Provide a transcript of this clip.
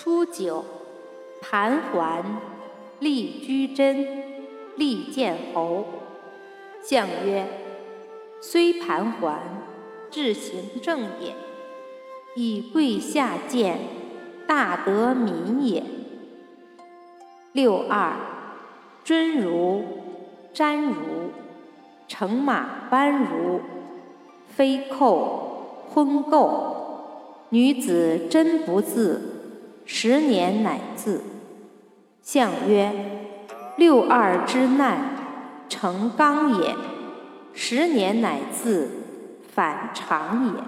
初九，盘桓，立居贞，立建侯。相曰：虽盘桓，志行正也。以贵下贱，大得民也。六二，尊儒，瞻儒，乘马班儒，非寇，婚垢。女子真不自，十年乃至。相曰：六二之难，成刚也；十年乃至，反常也。